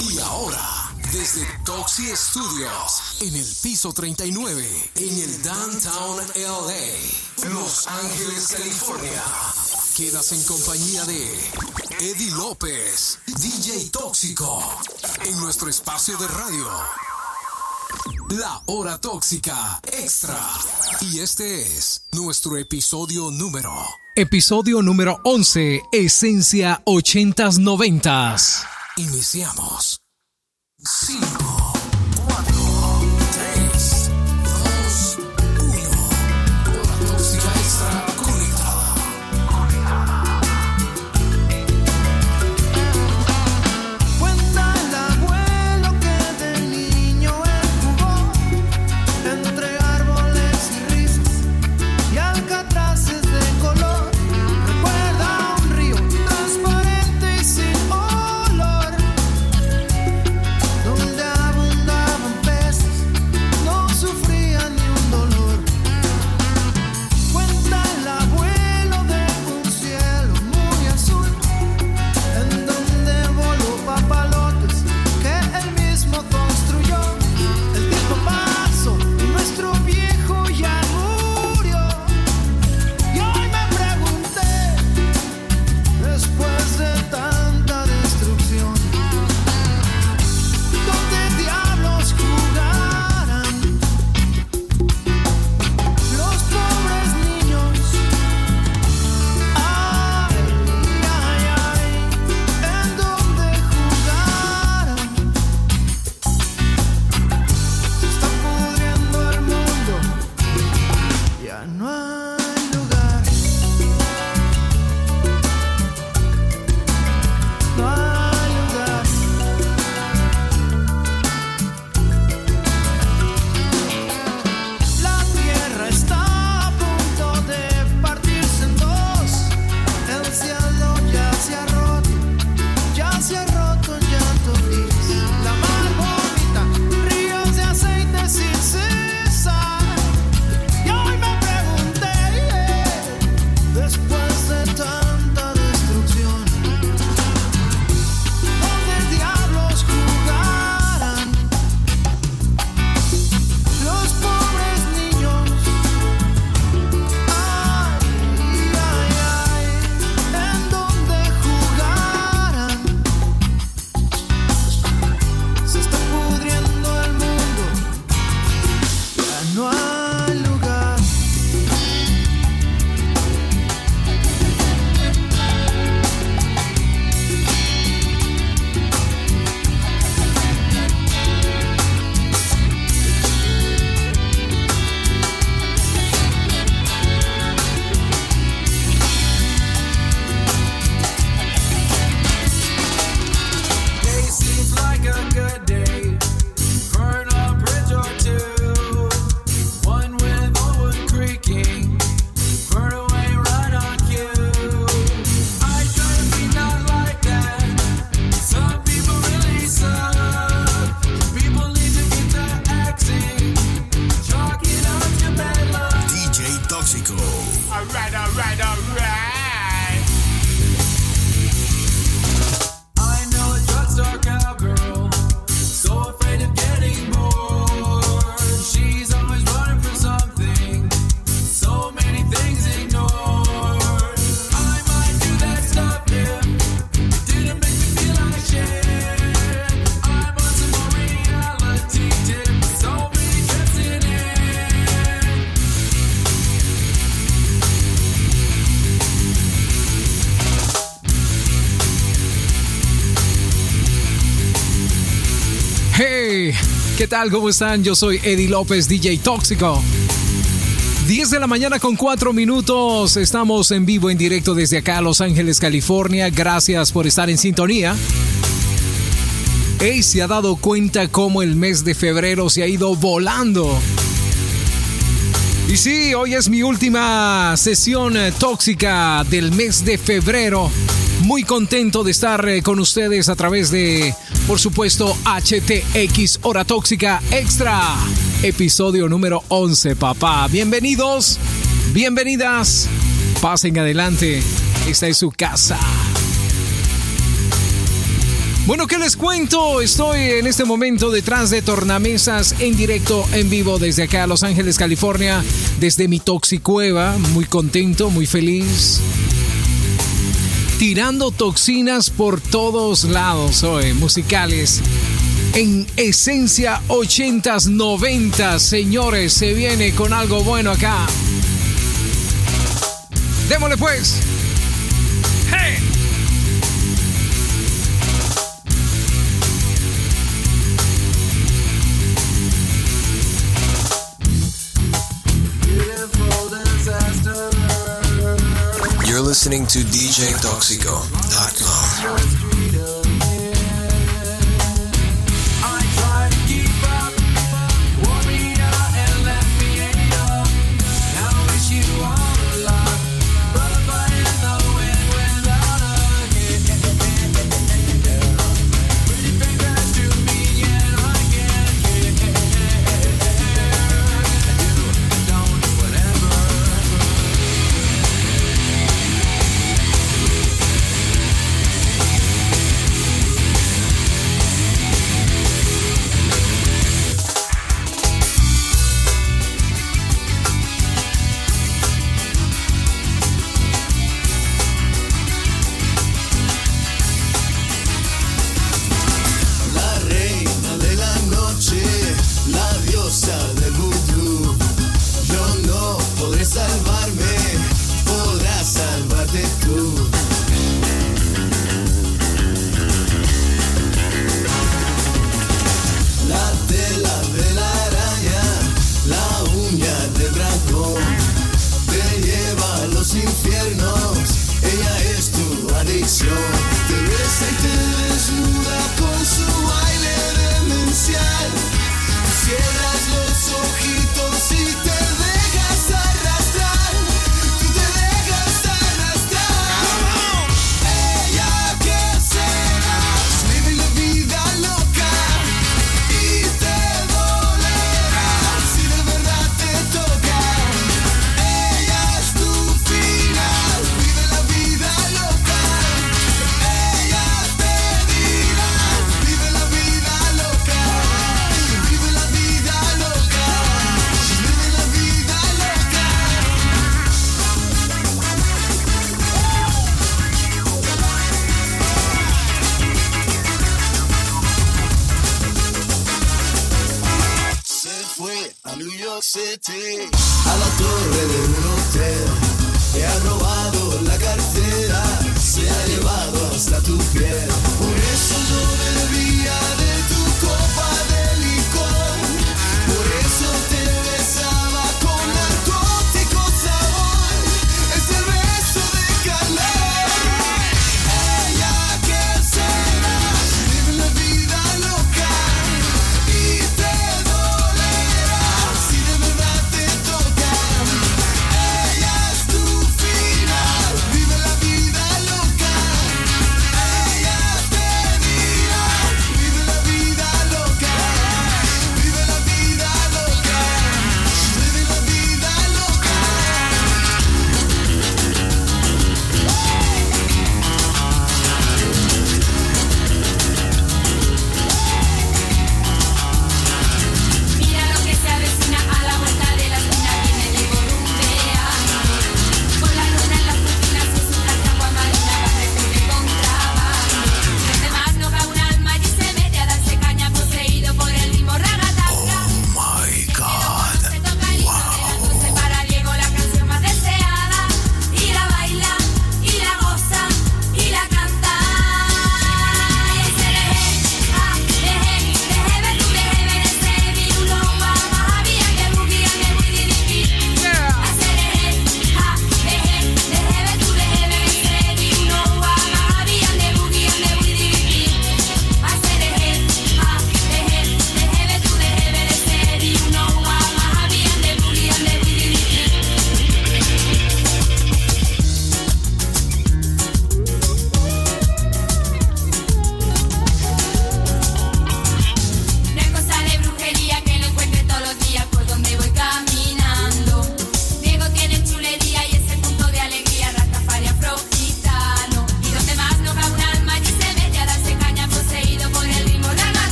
Y ahora, desde Toxi Studios, en el piso 39, en el Downtown LA, Los Ángeles, California. Quedas en compañía de Eddie López, DJ Tóxico, en nuestro espacio de radio. La Hora Tóxica Extra. Y este es nuestro episodio número. Episodio número 11, Esencia 80s 90s. Iniciamos. 5, tal? ¿Cómo están? Yo soy Eddie López, DJ Tóxico. 10 de la mañana con 4 minutos. Estamos en vivo, en directo desde acá, Los Ángeles, California. Gracias por estar en sintonía. Hey, se ha dado cuenta cómo el mes de febrero se ha ido volando. Y sí, hoy es mi última sesión eh, tóxica del mes de febrero. Muy contento de estar eh, con ustedes a través de, por supuesto HTX Hora Tóxica Extra, episodio número 11, papá. Bienvenidos, bienvenidas, pasen adelante, esta es su casa. Bueno, ¿qué les cuento? Estoy en este momento detrás de tornamesas en directo, en vivo, desde acá a Los Ángeles, California, desde mi Toxicueva, muy contento, muy feliz tirando toxinas por todos lados hoy, musicales. En esencia 80s, 90 señores, se viene con algo bueno acá. Démosle pues. ¡Hey! listening to DJToxico.com.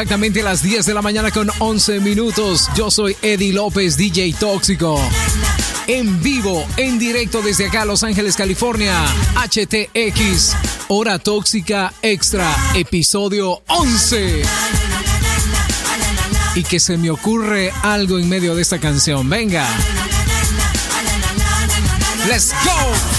exactamente las 10 de la mañana con 11 minutos. Yo soy Eddie López, DJ Tóxico. En vivo, en directo desde acá, Los Ángeles, California. HTX, Hora Tóxica Extra, episodio 11. Y que se me ocurre algo en medio de esta canción. Venga. Let's go.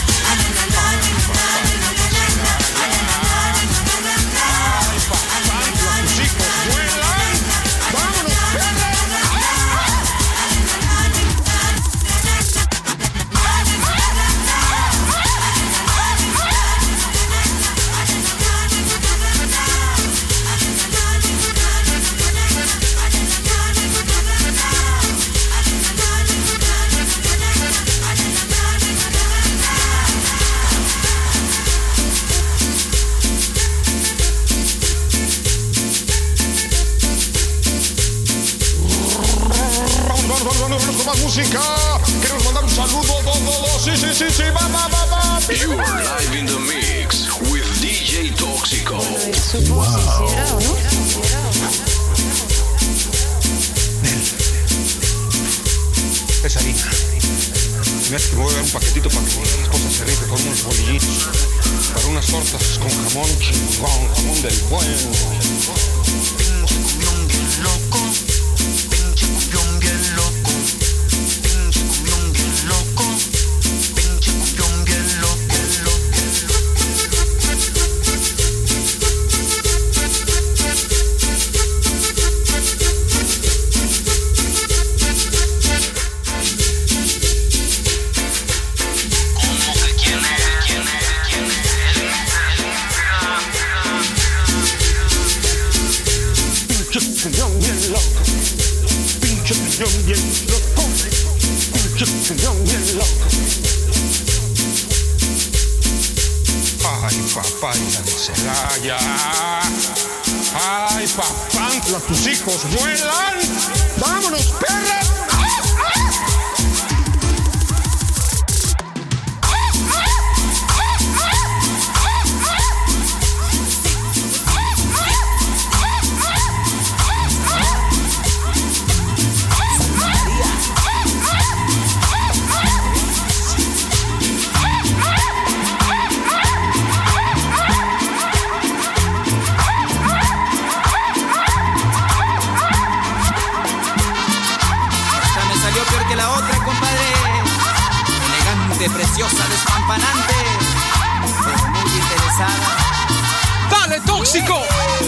papá papanta de Celaya. ¡Ay, papantla! ¡Tus hijos vuelan! ¡Vámonos, perras! tóxico.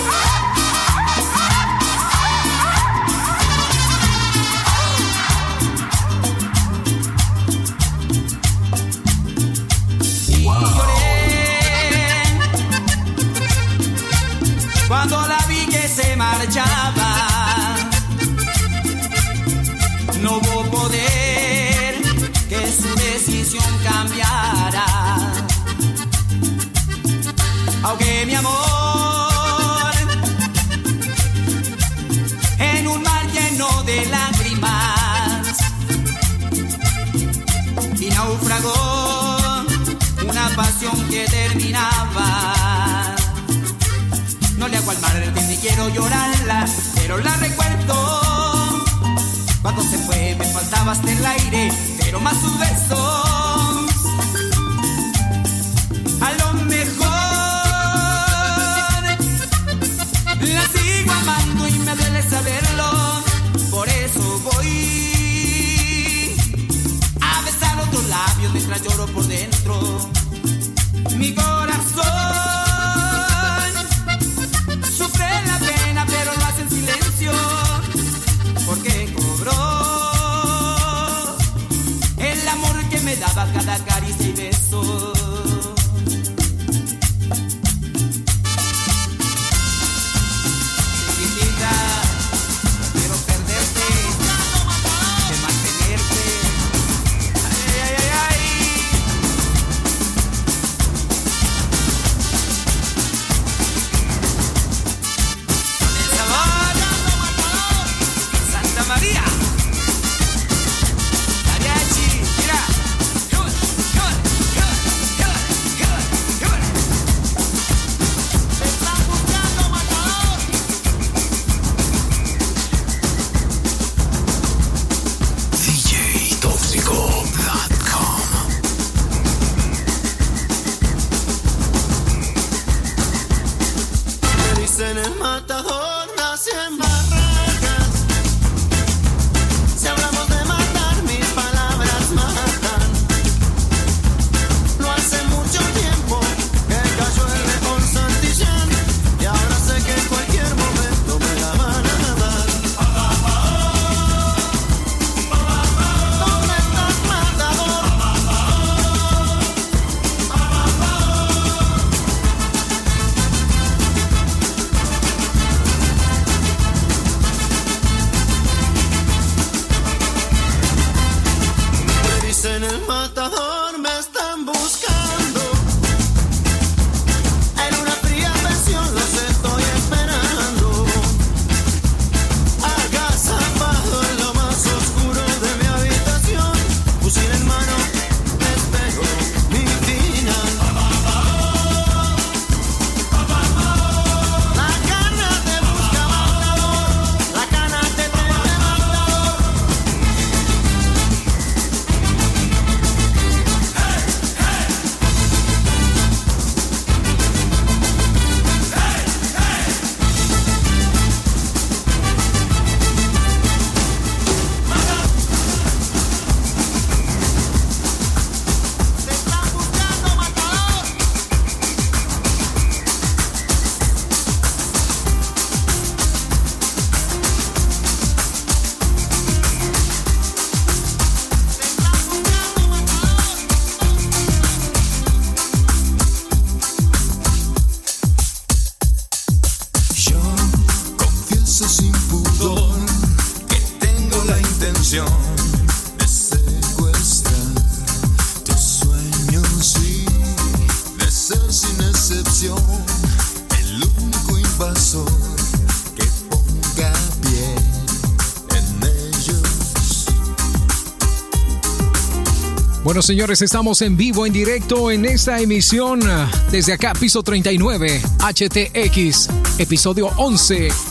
La sigo amando y me duele saberlo, por eso voy a besar otros labios mientras lloro por dentro. Mi señores, estamos en vivo, en directo, en esta emisión ah, desde acá, piso 39, HTX, episodio 11.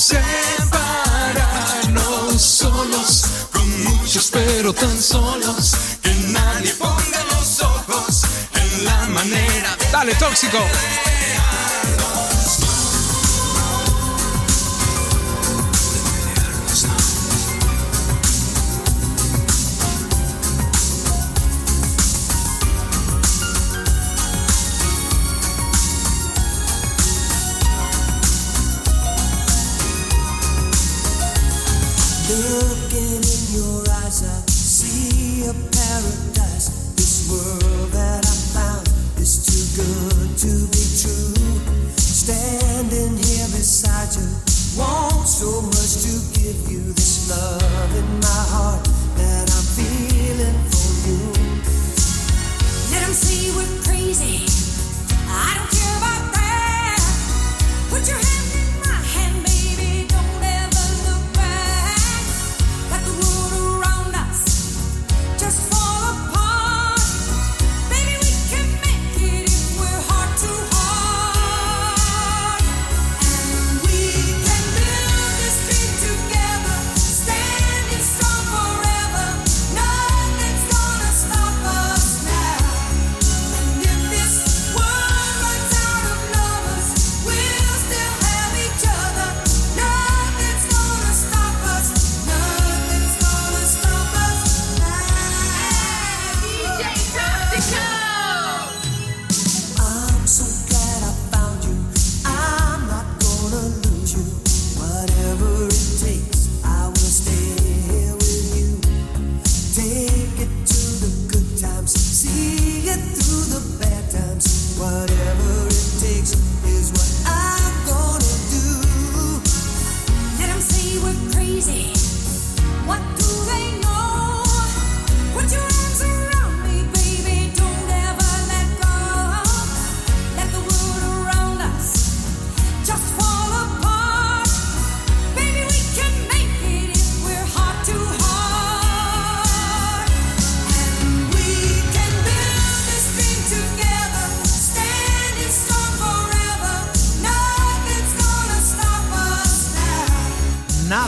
separarnos solos, con muchos pero tan solos, que nadie ponga los ojos en la manera. De Dale, tóxico. Paris.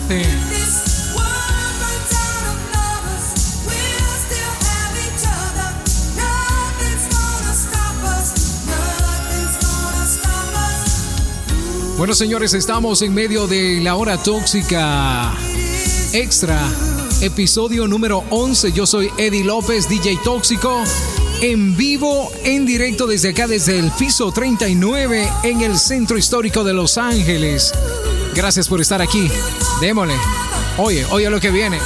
Us. Bueno, señores, estamos en medio de la hora tóxica extra, episodio número 11. Yo soy Eddie López, DJ Tóxico, en vivo, en directo desde acá, desde el piso 39, en el centro histórico de Los Ángeles. Gracias por estar aquí. Démosle. Oye, oye lo que viene.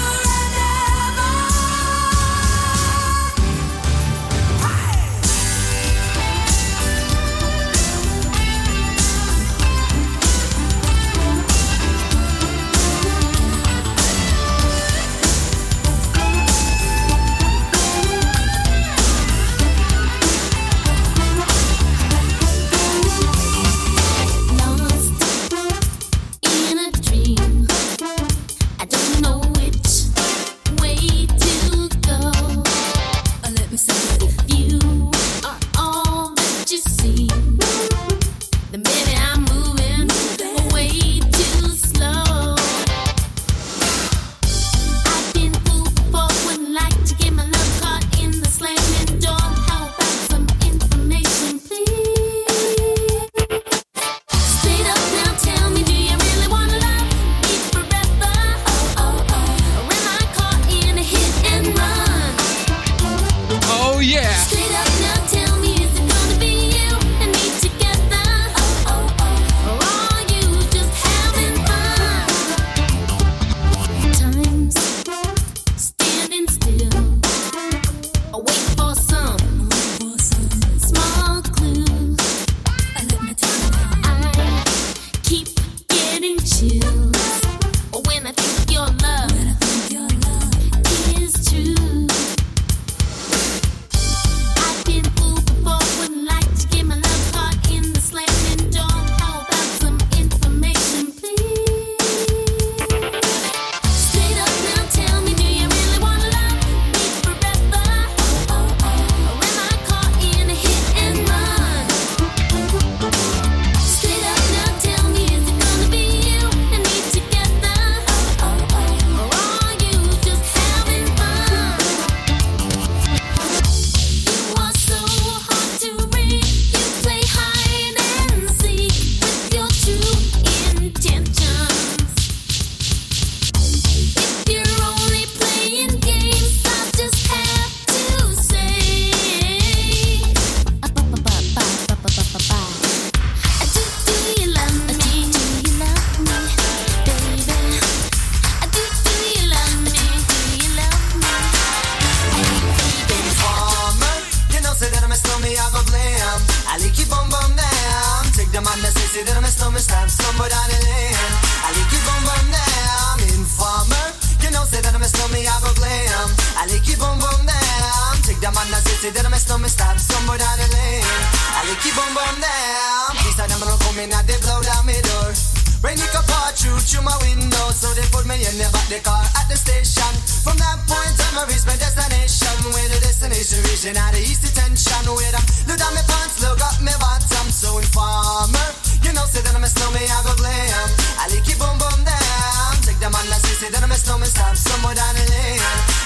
Out of east detention. I look down my pants, look up my bottom. So informer, you know, say that I'm a snowman, I go glam. I like it boom boom down. Take the man that say, say that I'm a snowman, stop somewhere down the lane.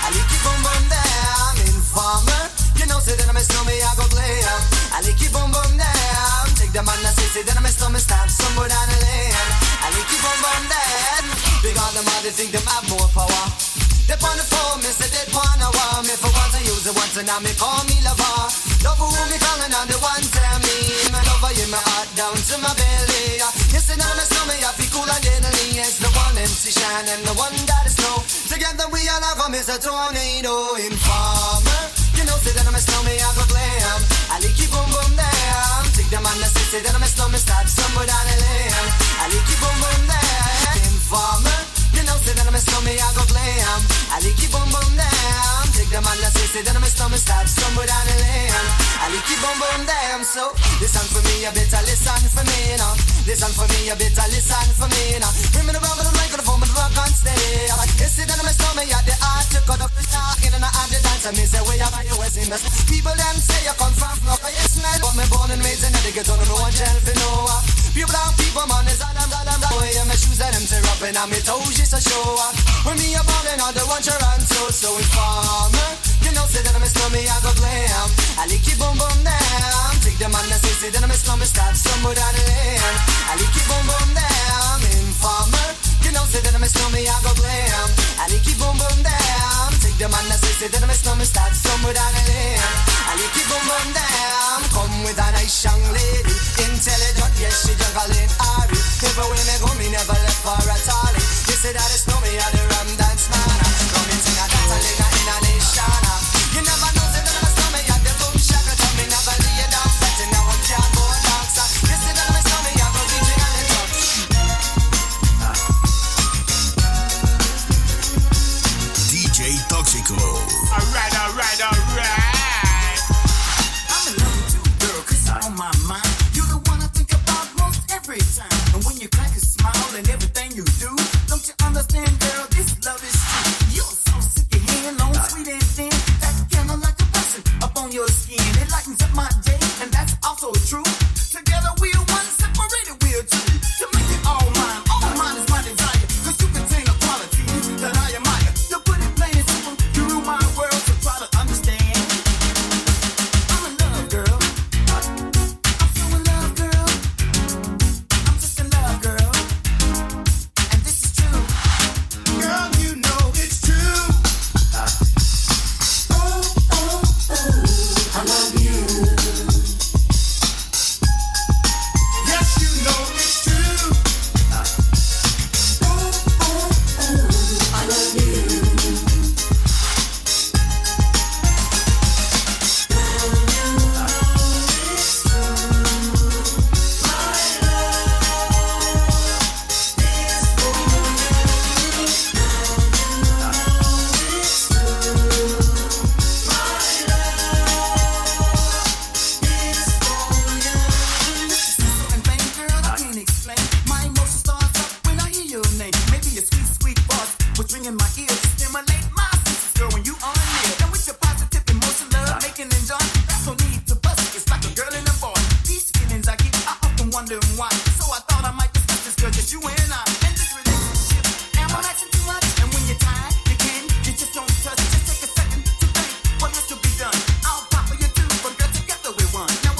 I like it boom boom down. Informer, you know, say that I'm a snowman, I go glam. I like it boom boom down. Take the man that say, say that I'm a snowman, stop somewhere down the lane. I like it boom boom down. Because them all they think them have more power. They on the phone, me say they wanna want me for once I use it once and now me call me lover. Love who me calling on the one tell me my lover in my heart down to my belly. Yes, and me slow me I feel cool and deadly. Yes, the one MC shine and the one that is snow. Together we all have a a tornado informer. You know, say that I'm a snowman, I go glam. I like you boom boom down. Take the man that say, say that I'm a snowman, start somewhere down the lane. I like you boom boom down. Informer. You know, say that I'm a stomach, I go glam. I like keep boom boom down. Take them on the say, say that I'm a stomach, stop somewhere down the lane. I like keep boom boom down. So, listen for me, you better listen for me, you know. Listen for me, you better listen for me, you know. Bring me the rubber, the phone, but rock on stay. I like, you see that I'm a stomach, yeah, the art to cut up the talk, and I the dance. I mean, say, where you are, you was in this. People them say you come from rock, you smell. But me born and raised in the ghetto, no one gel for no. People down, people, man, is all I'm, all I'm, all I'm. My shoes, and them tear up, and I'm toes, you makes show up When me a ball and other one run so so informer. You know say that I'm a slummy, I go glam. I lick it boom boom down. Take the man that says that I'm a slummy, stop somewhere down the lane. I lick it boom boom down. Informer. You know say that I'm a slummy, I go glam. I lick it boom boom down. Take the man that says that I'm a slummy, stop somewhere down the lane. I lick it boom boom down. Come with a nice young lady, intelligent, yes she juggle in.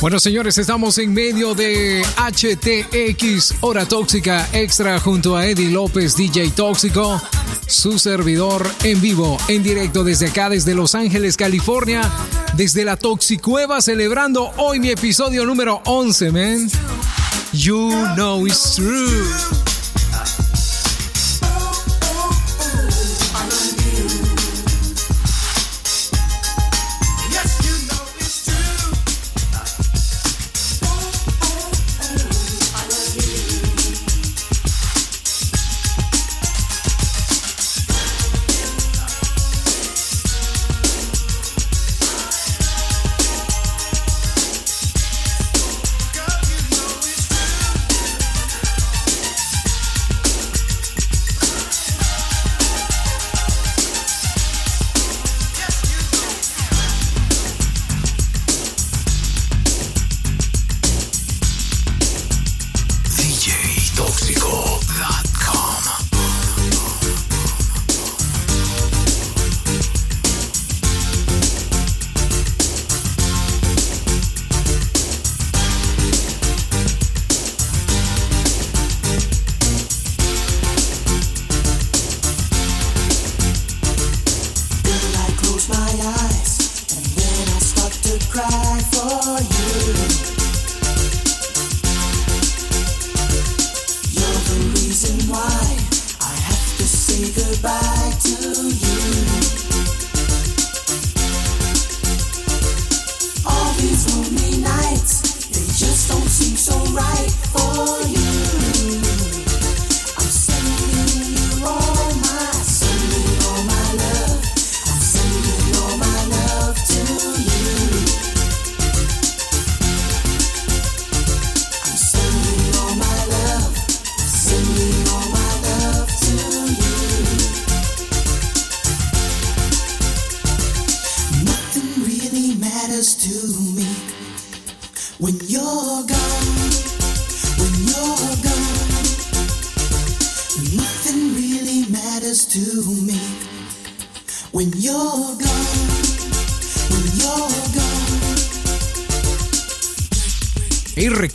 Bueno, señores, estamos en medio de HTX, Hora Tóxica Extra, junto a Eddie López, DJ Tóxico, su servidor en vivo, en directo desde acá, desde Los Ángeles, California, desde la Toxicueva, celebrando hoy mi episodio número 11, man. You know it's true.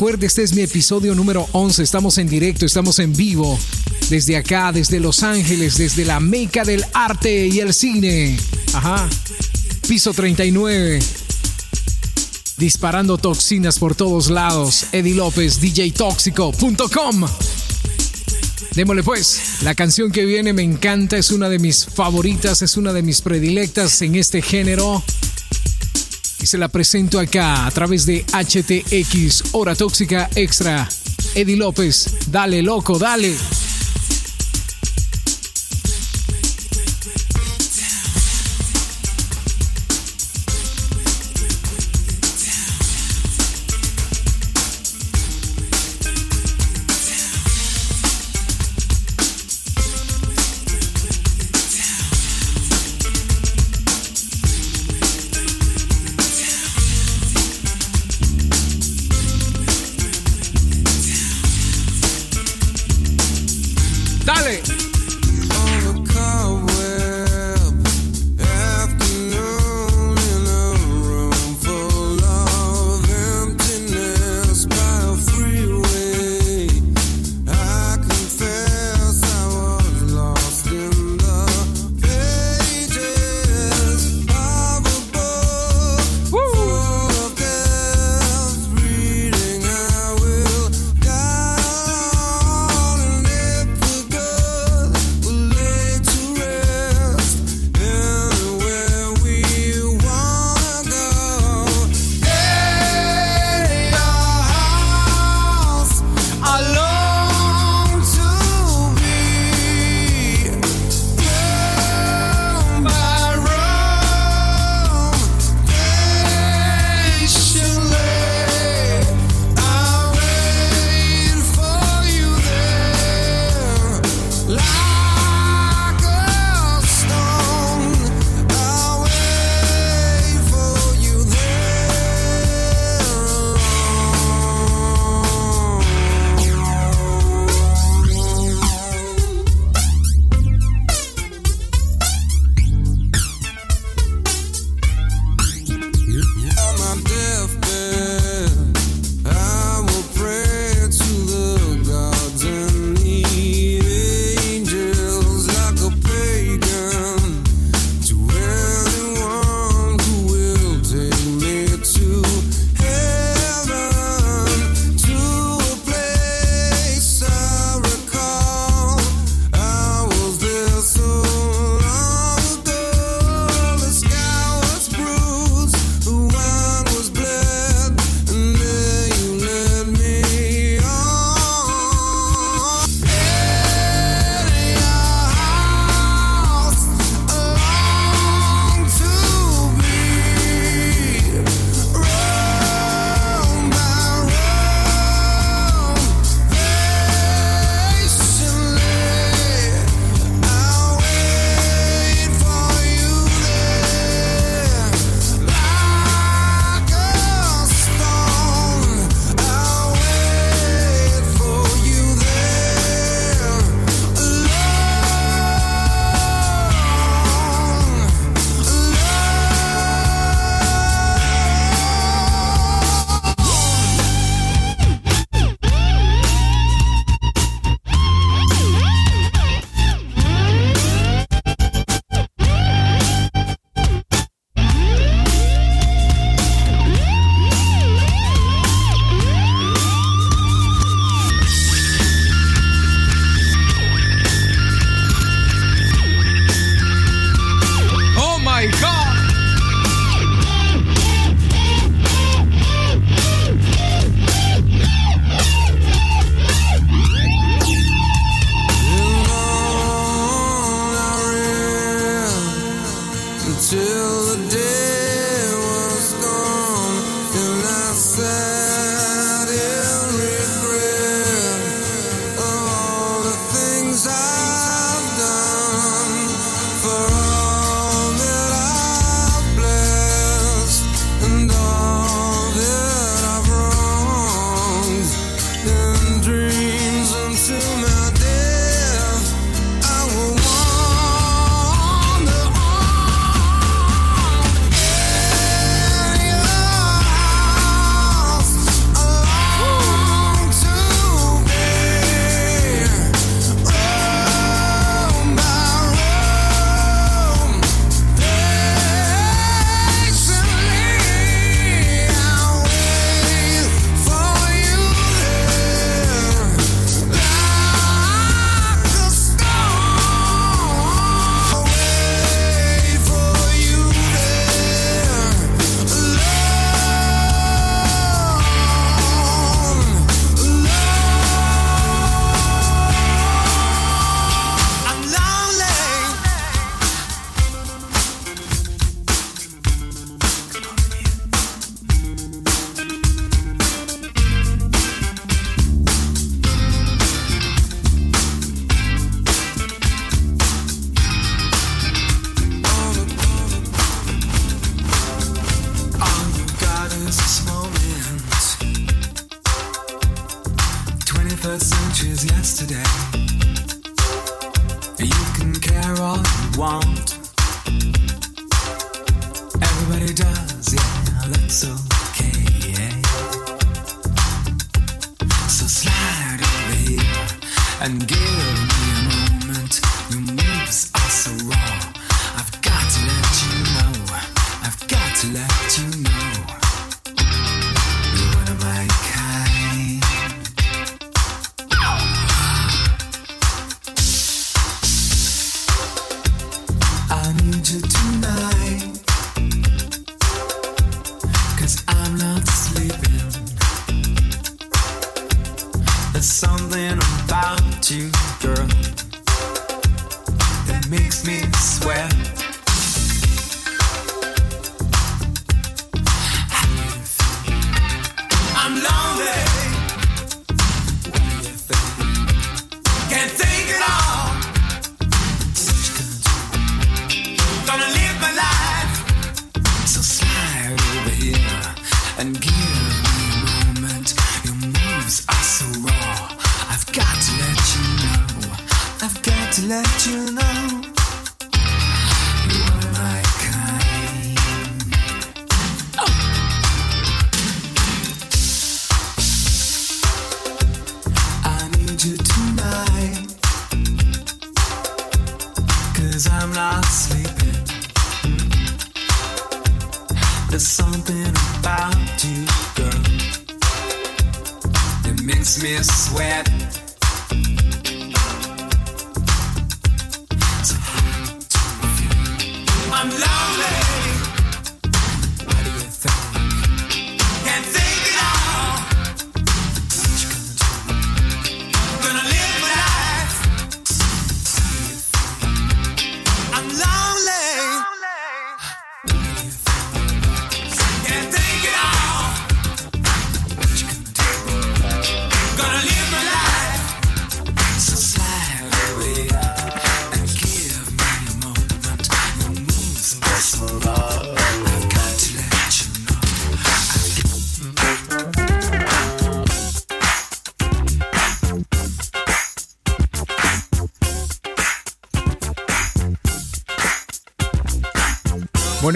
Recuerde, este es mi episodio número 11. Estamos en directo, estamos en vivo. Desde acá, desde Los Ángeles, desde la meca del arte y el cine. Ajá. Piso 39. Disparando toxinas por todos lados. Eddie López, DJTóxico.com. Démosle pues. La canción que viene me encanta, es una de mis favoritas, es una de mis predilectas en este género. Se la presento acá a través de HTX, Hora Tóxica Extra. Eddie López, dale loco, dale. to let you know.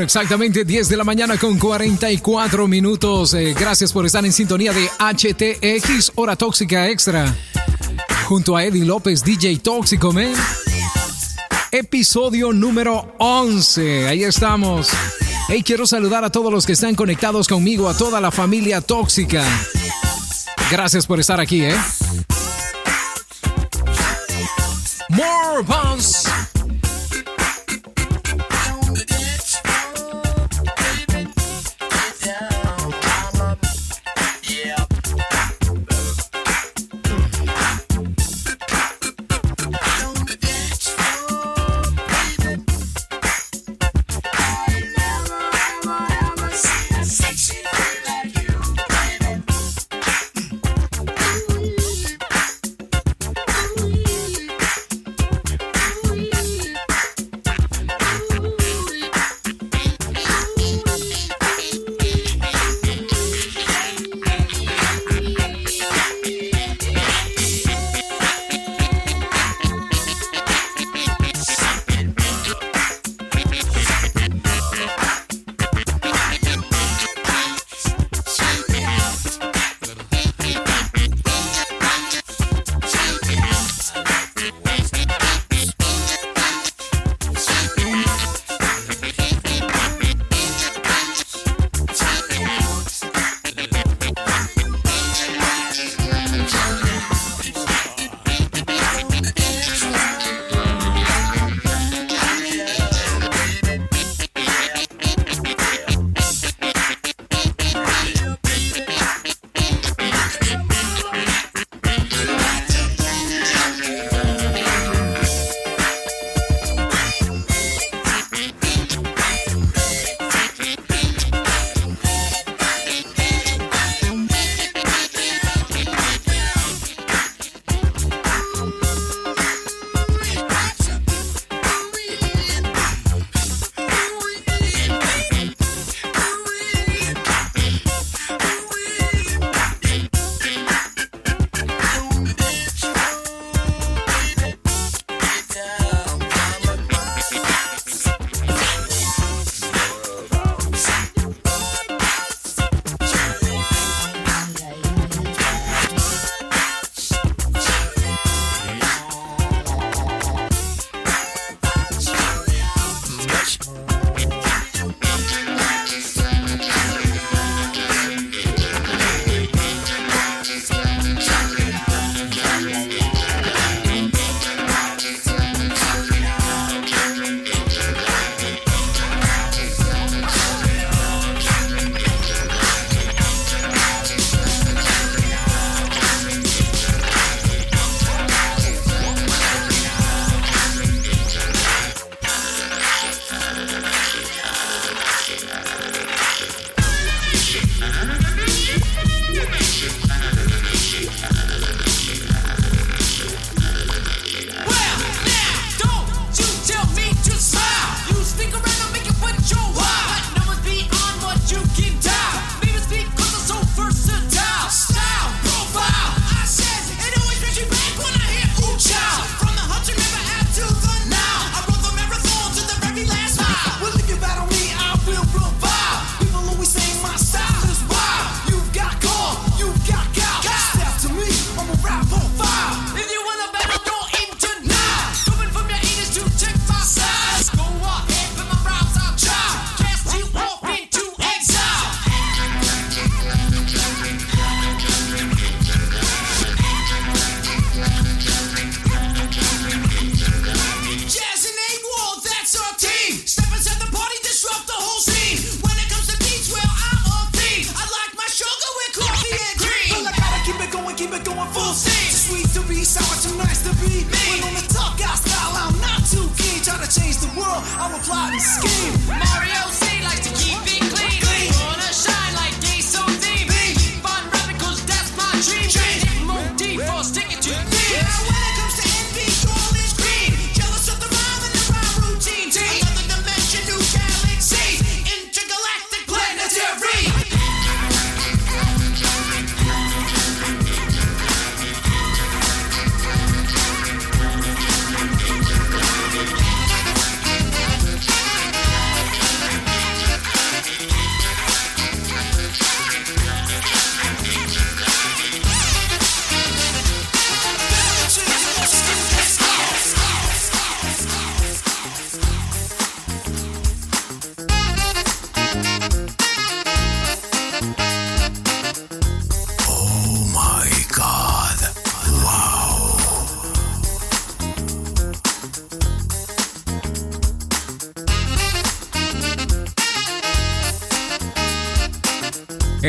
Exactamente 10 de la mañana con 44 minutos. Eh, gracias por estar en sintonía de HTX, Hora Tóxica Extra. Junto a Eddie López, DJ Tóxico, men. Episodio número 11. Ahí estamos. Hey, quiero saludar a todos los que están conectados conmigo, a toda la familia tóxica. Gracias por estar aquí, ¿eh? More bounce.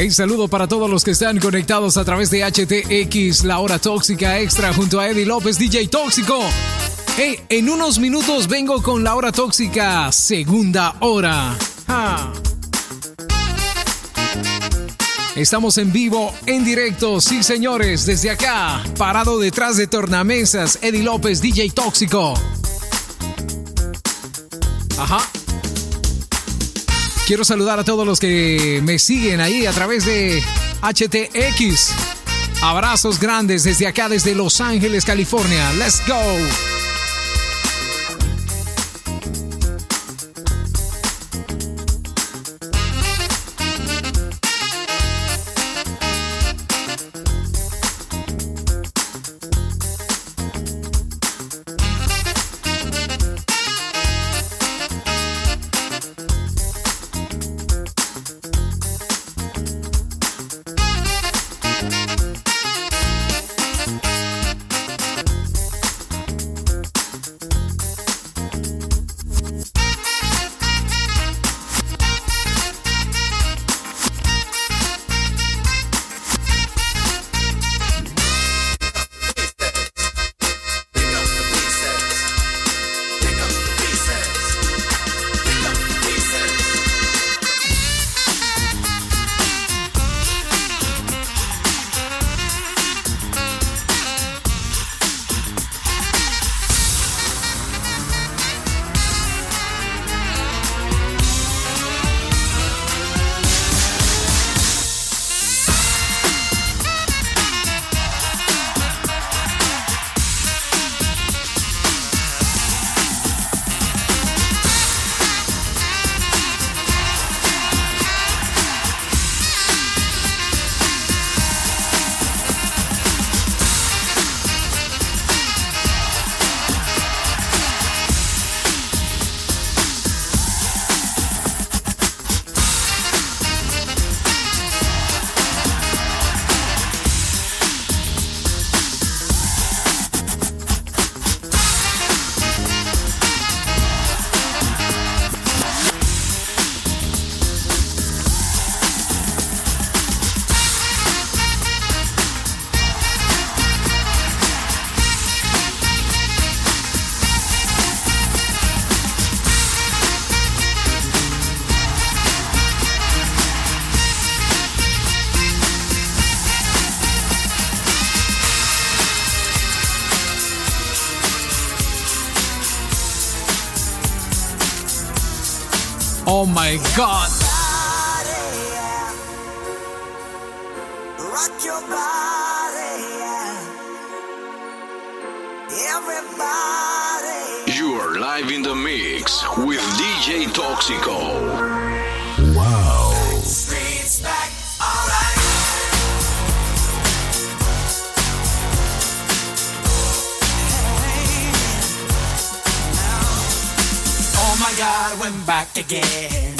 Saludo para todos los que están conectados a través de HTX, la hora tóxica extra junto a Eddie López, DJ Tóxico. Hey, en unos minutos vengo con la hora tóxica, segunda hora. Estamos en vivo, en directo, sí señores, desde acá, parado detrás de tornamesas, Eddie López, DJ Tóxico. Ajá. Quiero saludar a todos los que me siguen ahí a través de HTX. Abrazos grandes desde acá, desde Los Ángeles, California. Let's go. my god. You are live in the mix with DJ Toxico. Wow. God, went back again.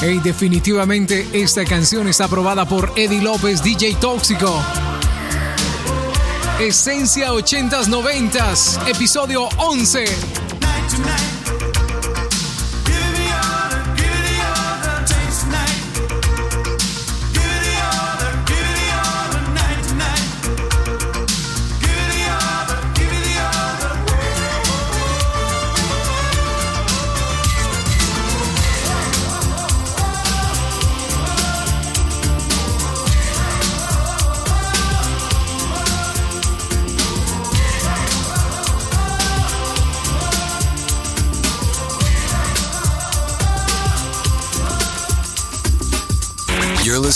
Hey, definitivamente esta canción está aprobada por Eddie López, DJ Tóxico. Esencia 80s 90s, episodio 11.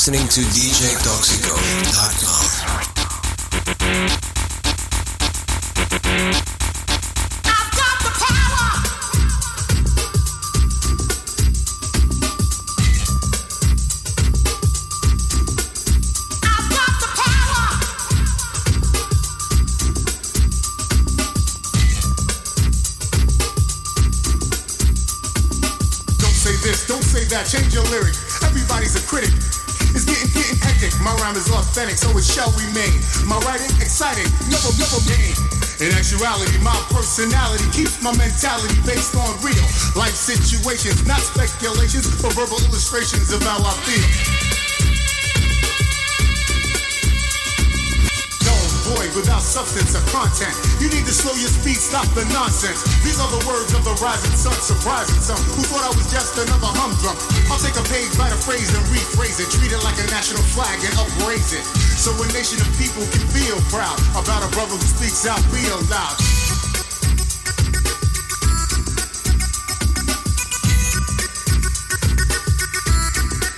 listening to DJ Toxico. My personality keeps my mentality based on real life situations, not speculations or verbal illustrations of how I feel. Void without substance or content. You need to slow your speed, stop the nonsense. These are the words of the rising sun, surprising some who thought I was just another humdrum. I'll take a page, write a phrase, and rephrase it, treat it like a national flag and upraise it. So a nation of people can feel proud about a brother who speaks out real loud.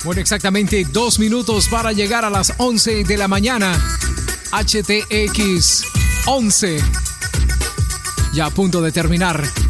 Bueno, exactamente dos minutos para llegar a las 11 de la mañana. HTX 11. Ya a punto de terminar.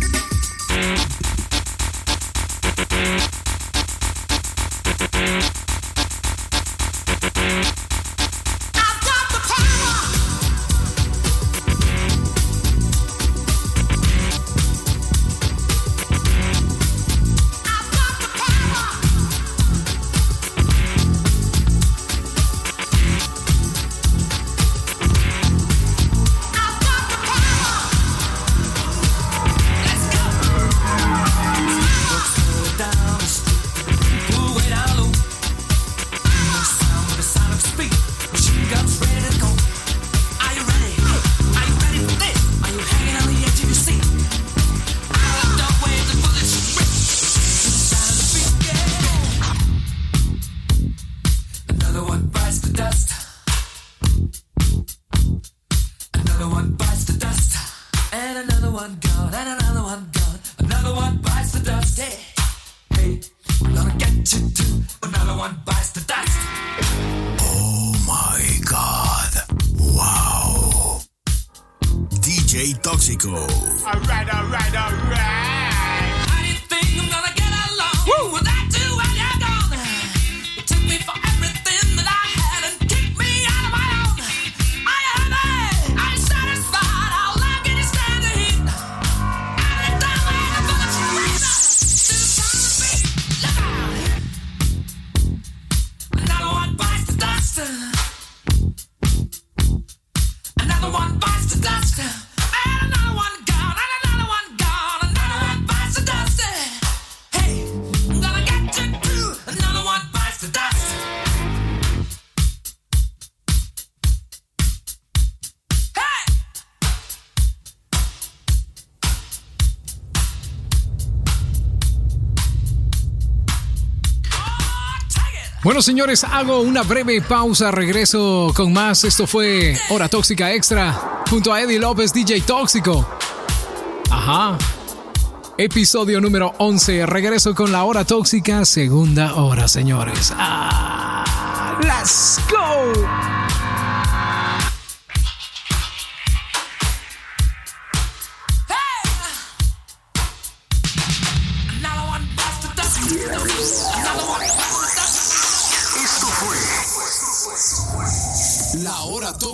Señores, hago una breve pausa. Regreso con más. Esto fue Hora Tóxica Extra junto a Eddie López, DJ Tóxico. Ajá. Episodio número 11. Regreso con la Hora Tóxica, segunda hora, señores. Ah, ¡Let's go!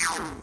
Boom.